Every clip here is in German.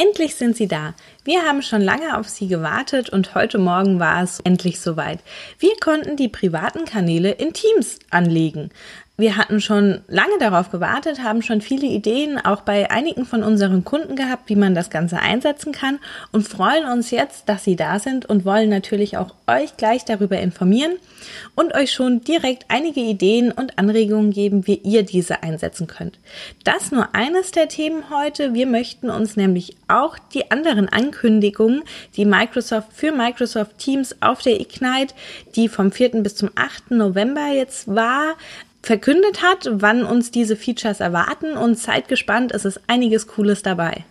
Endlich sind sie da. Wir haben schon lange auf sie gewartet und heute Morgen war es endlich soweit. Wir konnten die privaten Kanäle in Teams anlegen wir hatten schon lange darauf gewartet, haben schon viele Ideen auch bei einigen von unseren Kunden gehabt, wie man das Ganze einsetzen kann und freuen uns jetzt, dass Sie da sind und wollen natürlich auch euch gleich darüber informieren und euch schon direkt einige Ideen und Anregungen geben, wie ihr diese einsetzen könnt. Das nur eines der Themen heute. Wir möchten uns nämlich auch die anderen Ankündigungen, die Microsoft für Microsoft Teams auf der Ignite, die vom 4. bis zum 8. November jetzt war, verkündet hat, wann uns diese Features erwarten und seid gespannt, es ist einiges Cooles dabei.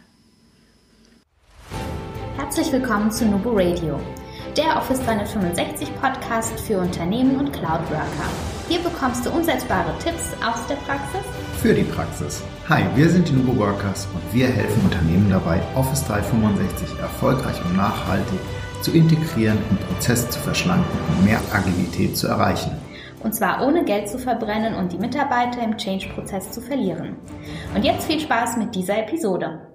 Herzlich willkommen zu Nubo Radio, der Office 365 Podcast für Unternehmen und Cloud Worker. Hier bekommst du umsetzbare Tipps aus der Praxis für die Praxis. Hi, wir sind die Nubo Workers und wir helfen Unternehmen dabei, Office 365 erfolgreich und nachhaltig zu integrieren und Prozesse zu verschlanken und mehr Agilität zu erreichen und zwar ohne Geld zu verbrennen und die Mitarbeiter im Change-Prozess zu verlieren. Und jetzt viel Spaß mit dieser Episode.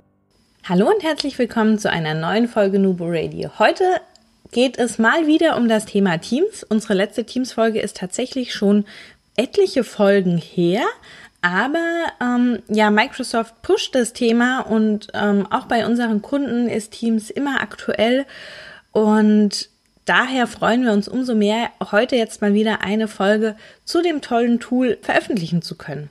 Hallo und herzlich willkommen zu einer neuen Folge Nubo Radio. Heute geht es mal wieder um das Thema Teams. Unsere letzte Teams-Folge ist tatsächlich schon etliche Folgen her. Aber ähm, ja, Microsoft pusht das Thema und ähm, auch bei unseren Kunden ist Teams immer aktuell. Und Daher freuen wir uns umso mehr, heute jetzt mal wieder eine Folge zu dem tollen Tool veröffentlichen zu können.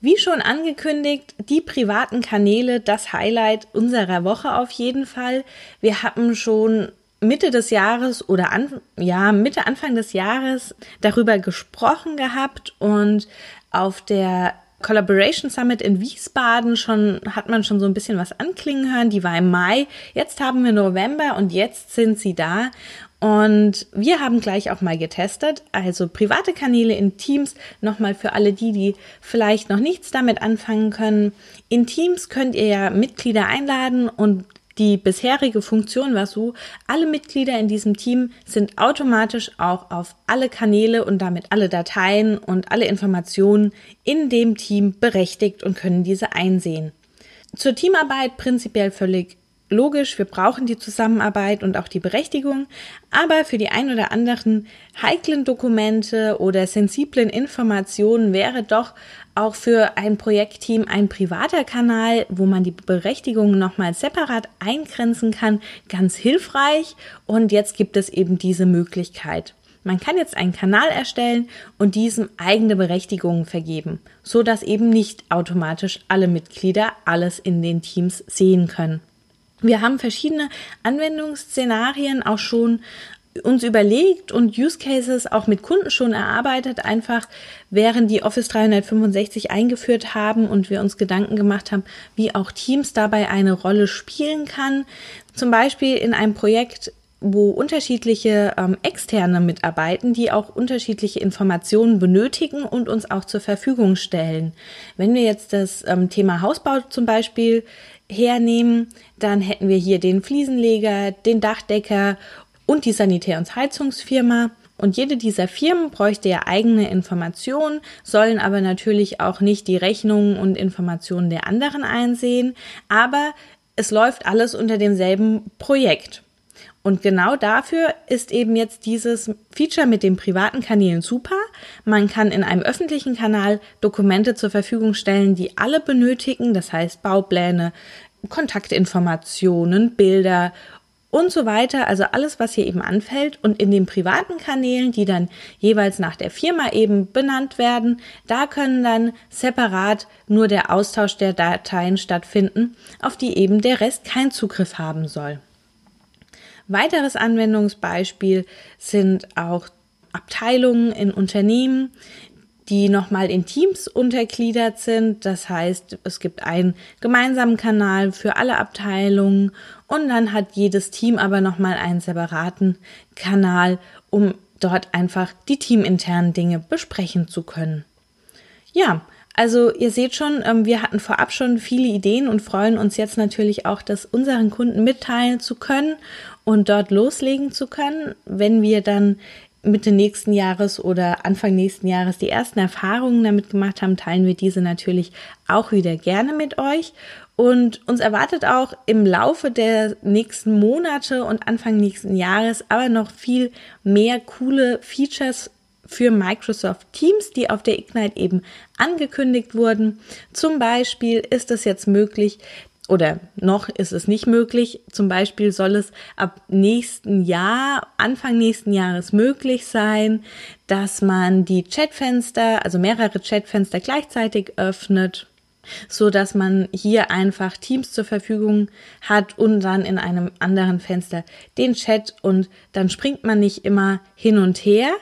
Wie schon angekündigt, die privaten Kanäle, das Highlight unserer Woche auf jeden Fall. Wir hatten schon Mitte des Jahres oder an, ja, Mitte Anfang des Jahres darüber gesprochen gehabt und auf der Collaboration Summit in Wiesbaden schon, hat man schon so ein bisschen was anklingen hören. Die war im Mai. Jetzt haben wir November und jetzt sind sie da. Und wir haben gleich auch mal getestet, also private Kanäle in Teams, nochmal für alle die, die vielleicht noch nichts damit anfangen können. In Teams könnt ihr ja Mitglieder einladen und die bisherige Funktion war so, alle Mitglieder in diesem Team sind automatisch auch auf alle Kanäle und damit alle Dateien und alle Informationen in dem Team berechtigt und können diese einsehen. Zur Teamarbeit prinzipiell völlig logisch, wir brauchen die Zusammenarbeit und auch die Berechtigung, aber für die ein oder anderen heiklen Dokumente oder sensiblen Informationen wäre doch auch für ein Projektteam ein privater Kanal, wo man die Berechtigungen nochmal separat eingrenzen kann, ganz hilfreich. Und jetzt gibt es eben diese Möglichkeit. Man kann jetzt einen Kanal erstellen und diesem eigene Berechtigungen vergeben, so dass eben nicht automatisch alle Mitglieder alles in den Teams sehen können. Wir haben verschiedene Anwendungsszenarien auch schon uns überlegt und Use Cases auch mit Kunden schon erarbeitet, einfach während die Office 365 eingeführt haben und wir uns Gedanken gemacht haben, wie auch Teams dabei eine Rolle spielen kann. Zum Beispiel in einem Projekt wo unterschiedliche ähm, Externe mitarbeiten, die auch unterschiedliche Informationen benötigen und uns auch zur Verfügung stellen. Wenn wir jetzt das ähm, Thema Hausbau zum Beispiel hernehmen, dann hätten wir hier den Fliesenleger, den Dachdecker und die Sanitär- und Heizungsfirma. Und jede dieser Firmen bräuchte ja eigene Informationen, sollen aber natürlich auch nicht die Rechnungen und Informationen der anderen einsehen. Aber es läuft alles unter demselben Projekt. Und genau dafür ist eben jetzt dieses Feature mit den privaten Kanälen super. Man kann in einem öffentlichen Kanal Dokumente zur Verfügung stellen, die alle benötigen, das heißt Baupläne, Kontaktinformationen, Bilder und so weiter, also alles, was hier eben anfällt. Und in den privaten Kanälen, die dann jeweils nach der Firma eben benannt werden, da können dann separat nur der Austausch der Dateien stattfinden, auf die eben der Rest keinen Zugriff haben soll. Weiteres Anwendungsbeispiel sind auch Abteilungen in Unternehmen, die nochmal in Teams untergliedert sind. Das heißt, es gibt einen gemeinsamen Kanal für alle Abteilungen und dann hat jedes Team aber nochmal einen separaten Kanal, um dort einfach die teaminternen Dinge besprechen zu können. Ja, also ihr seht schon, ähm, wir hatten vorab schon viele Ideen und freuen uns jetzt natürlich auch, das unseren Kunden mitteilen zu können und dort loslegen zu können, wenn wir dann Mitte nächsten Jahres oder Anfang nächsten Jahres die ersten Erfahrungen damit gemacht haben, teilen wir diese natürlich auch wieder gerne mit euch. Und uns erwartet auch im Laufe der nächsten Monate und Anfang nächsten Jahres aber noch viel mehr coole Features für Microsoft Teams, die auf der Ignite eben angekündigt wurden. Zum Beispiel ist es jetzt möglich, oder noch ist es nicht möglich. Zum Beispiel soll es ab nächsten Jahr, Anfang nächsten Jahres möglich sein, dass man die Chatfenster, also mehrere Chatfenster gleichzeitig öffnet so dass man hier einfach Teams zur Verfügung hat und dann in einem anderen Fenster den Chat und dann springt man nicht immer hin und her.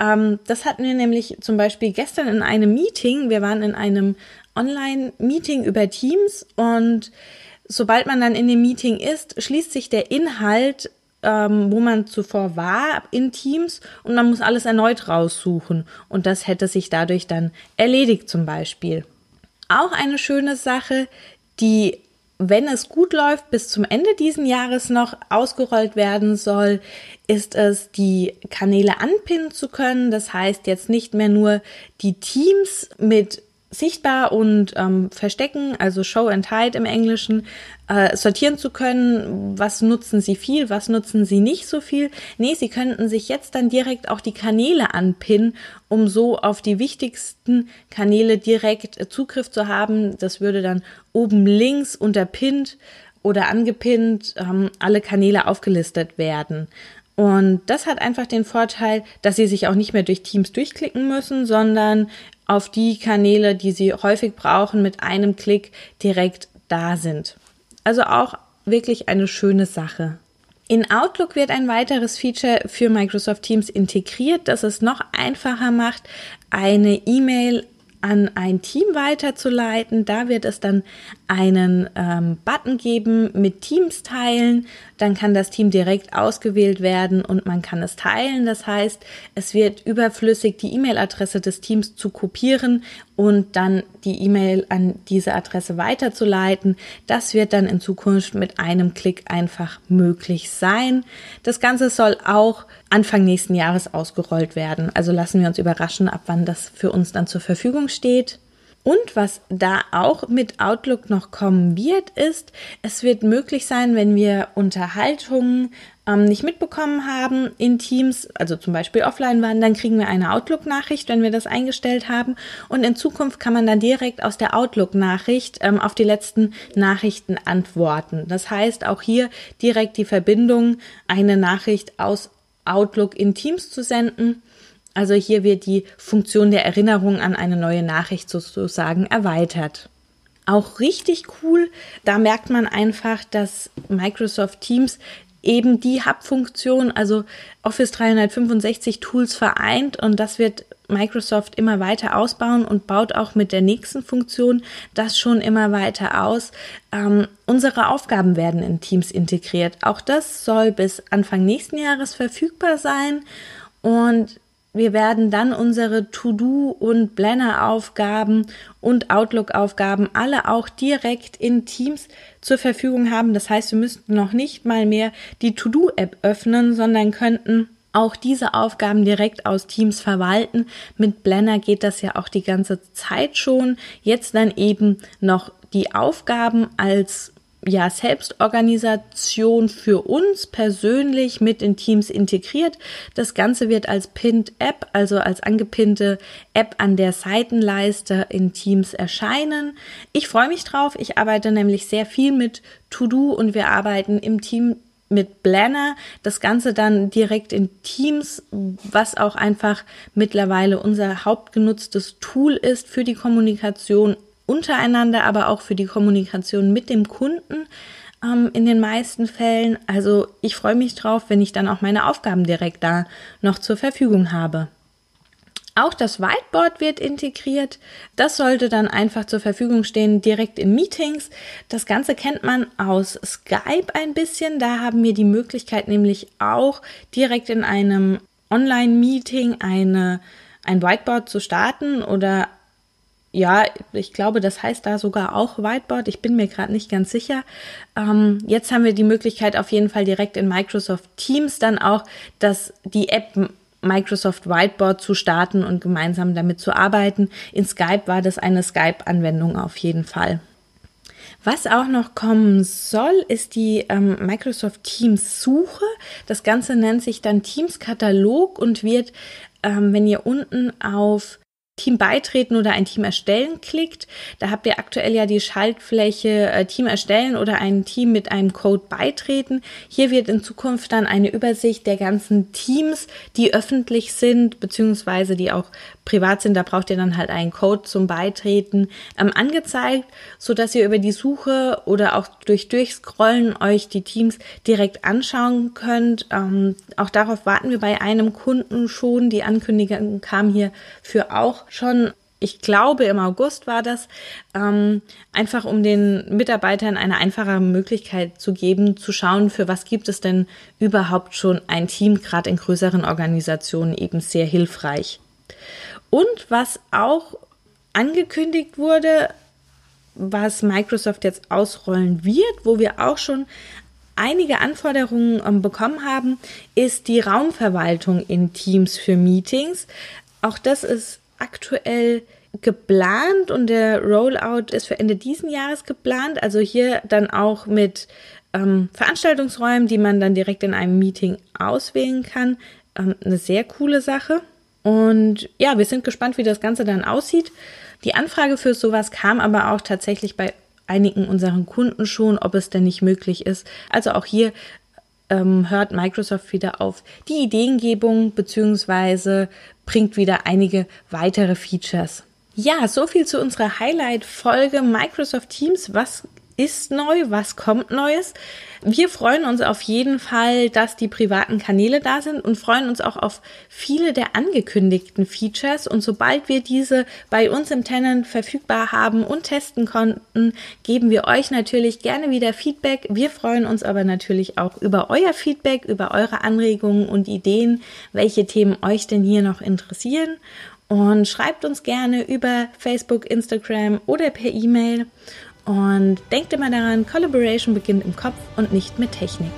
Ähm, das hatten wir nämlich zum Beispiel gestern in einem Meeting. Wir waren in einem Online-Meeting über Teams und sobald man dann in dem Meeting ist, schließt sich der Inhalt ähm, wo man zuvor war in Teams und man muss alles erneut raussuchen. Und das hätte sich dadurch dann erledigt zum Beispiel. Auch eine schöne Sache, die, wenn es gut läuft, bis zum Ende diesen Jahres noch ausgerollt werden soll, ist es, die Kanäle anpinnen zu können. Das heißt jetzt nicht mehr nur die Teams mit sichtbar und ähm, verstecken, also Show and Hide im Englischen, äh, sortieren zu können, was nutzen sie viel, was nutzen sie nicht so viel. Nee, sie könnten sich jetzt dann direkt auch die Kanäle anpinnen, um so auf die wichtigsten Kanäle direkt äh, Zugriff zu haben. Das würde dann oben links unter Pinned oder angepinnt ähm, alle Kanäle aufgelistet werden. Und das hat einfach den Vorteil, dass Sie sich auch nicht mehr durch Teams durchklicken müssen, sondern auf die Kanäle, die Sie häufig brauchen, mit einem Klick direkt da sind. Also auch wirklich eine schöne Sache. In Outlook wird ein weiteres Feature für Microsoft Teams integriert, das es noch einfacher macht, eine E-Mail an ein Team weiterzuleiten. Da wird es dann einen ähm, Button geben mit Teams teilen. Dann kann das Team direkt ausgewählt werden und man kann es teilen. Das heißt, es wird überflüssig, die E-Mail-Adresse des Teams zu kopieren und dann die E-Mail an diese Adresse weiterzuleiten. Das wird dann in Zukunft mit einem Klick einfach möglich sein. Das Ganze soll auch Anfang nächsten Jahres ausgerollt werden. Also lassen wir uns überraschen, ab wann das für uns dann zur Verfügung steht. Und was da auch mit Outlook noch kommen wird, ist, es wird möglich sein, wenn wir Unterhaltungen ähm, nicht mitbekommen haben in Teams, also zum Beispiel offline waren, dann kriegen wir eine Outlook-Nachricht, wenn wir das eingestellt haben. Und in Zukunft kann man dann direkt aus der Outlook-Nachricht ähm, auf die letzten Nachrichten antworten. Das heißt, auch hier direkt die Verbindung, eine Nachricht aus Outlook in Teams zu senden also hier wird die Funktion der Erinnerung an eine neue Nachricht sozusagen erweitert. Auch richtig cool, da merkt man einfach, dass Microsoft Teams eben die Hub-Funktion, also Office 365 Tools vereint und das wird Microsoft immer weiter ausbauen und baut auch mit der nächsten Funktion das schon immer weiter aus. Ähm, unsere Aufgaben werden in Teams integriert. Auch das soll bis Anfang nächsten Jahres verfügbar sein und wir werden dann unsere To-Do und Planner-Aufgaben und Outlook-Aufgaben alle auch direkt in Teams zur Verfügung haben. Das heißt, wir müssten noch nicht mal mehr die To-Do-App öffnen, sondern könnten auch diese Aufgaben direkt aus Teams verwalten. Mit Planner geht das ja auch die ganze Zeit schon. Jetzt dann eben noch die Aufgaben als ja, Selbstorganisation für uns persönlich mit in Teams integriert. Das Ganze wird als Pinned App, also als angepinnte App an der Seitenleiste in Teams erscheinen. Ich freue mich drauf. Ich arbeite nämlich sehr viel mit To-Do und wir arbeiten im Team mit Planner, das Ganze dann direkt in Teams, was auch einfach mittlerweile unser hauptgenutztes Tool ist für die Kommunikation untereinander, aber auch für die Kommunikation mit dem Kunden ähm, in den meisten Fällen. Also ich freue mich drauf, wenn ich dann auch meine Aufgaben direkt da noch zur Verfügung habe. Auch das Whiteboard wird integriert. Das sollte dann einfach zur Verfügung stehen, direkt in Meetings. Das Ganze kennt man aus Skype ein bisschen. Da haben wir die Möglichkeit nämlich auch direkt in einem Online-Meeting eine, ein Whiteboard zu starten oder ja, ich glaube, das heißt da sogar auch Whiteboard. Ich bin mir gerade nicht ganz sicher. Ähm, jetzt haben wir die Möglichkeit auf jeden Fall direkt in Microsoft Teams dann auch, dass die App Microsoft Whiteboard zu starten und gemeinsam damit zu arbeiten. In Skype war das eine Skype-Anwendung auf jeden Fall. Was auch noch kommen soll, ist die ähm, Microsoft Teams Suche. Das Ganze nennt sich dann Teams Katalog und wird, ähm, wenn ihr unten auf Team beitreten oder ein Team erstellen klickt. Da habt ihr aktuell ja die Schaltfläche äh, Team erstellen oder ein Team mit einem Code beitreten. Hier wird in Zukunft dann eine Übersicht der ganzen Teams, die öffentlich sind, beziehungsweise die auch privat sind. Da braucht ihr dann halt einen Code zum Beitreten ähm, angezeigt, so dass ihr über die Suche oder auch durch Durchscrollen euch die Teams direkt anschauen könnt. Ähm, auch darauf warten wir bei einem Kunden schon. Die Ankündigung kam hier für auch schon, ich glaube im August war das, ähm, einfach um den Mitarbeitern eine einfache Möglichkeit zu geben, zu schauen, für was gibt es denn überhaupt schon ein Team, gerade in größeren Organisationen eben sehr hilfreich. Und was auch angekündigt wurde, was Microsoft jetzt ausrollen wird, wo wir auch schon einige Anforderungen ähm, bekommen haben, ist die Raumverwaltung in Teams für Meetings. Auch das ist aktuell geplant und der Rollout ist für Ende diesen Jahres geplant. Also hier dann auch mit ähm, Veranstaltungsräumen, die man dann direkt in einem Meeting auswählen kann. Ähm, eine sehr coole Sache. Und ja, wir sind gespannt, wie das Ganze dann aussieht. Die Anfrage für sowas kam aber auch tatsächlich bei einigen unseren Kunden schon, ob es denn nicht möglich ist. Also auch hier ähm, hört Microsoft wieder auf die Ideengebung beziehungsweise bringt wieder einige weitere Features. Ja, so viel zu unserer Highlight-Folge Microsoft Teams. Was ist neu? Was kommt Neues? Wir freuen uns auf jeden Fall, dass die privaten Kanäle da sind und freuen uns auch auf viele der angekündigten Features. Und sobald wir diese bei uns im Tenant verfügbar haben und testen konnten, geben wir euch natürlich gerne wieder Feedback. Wir freuen uns aber natürlich auch über euer Feedback, über eure Anregungen und Ideen, welche Themen euch denn hier noch interessieren. Und schreibt uns gerne über Facebook, Instagram oder per E-Mail. Und denkt immer daran, Collaboration beginnt im Kopf und nicht mit Technik.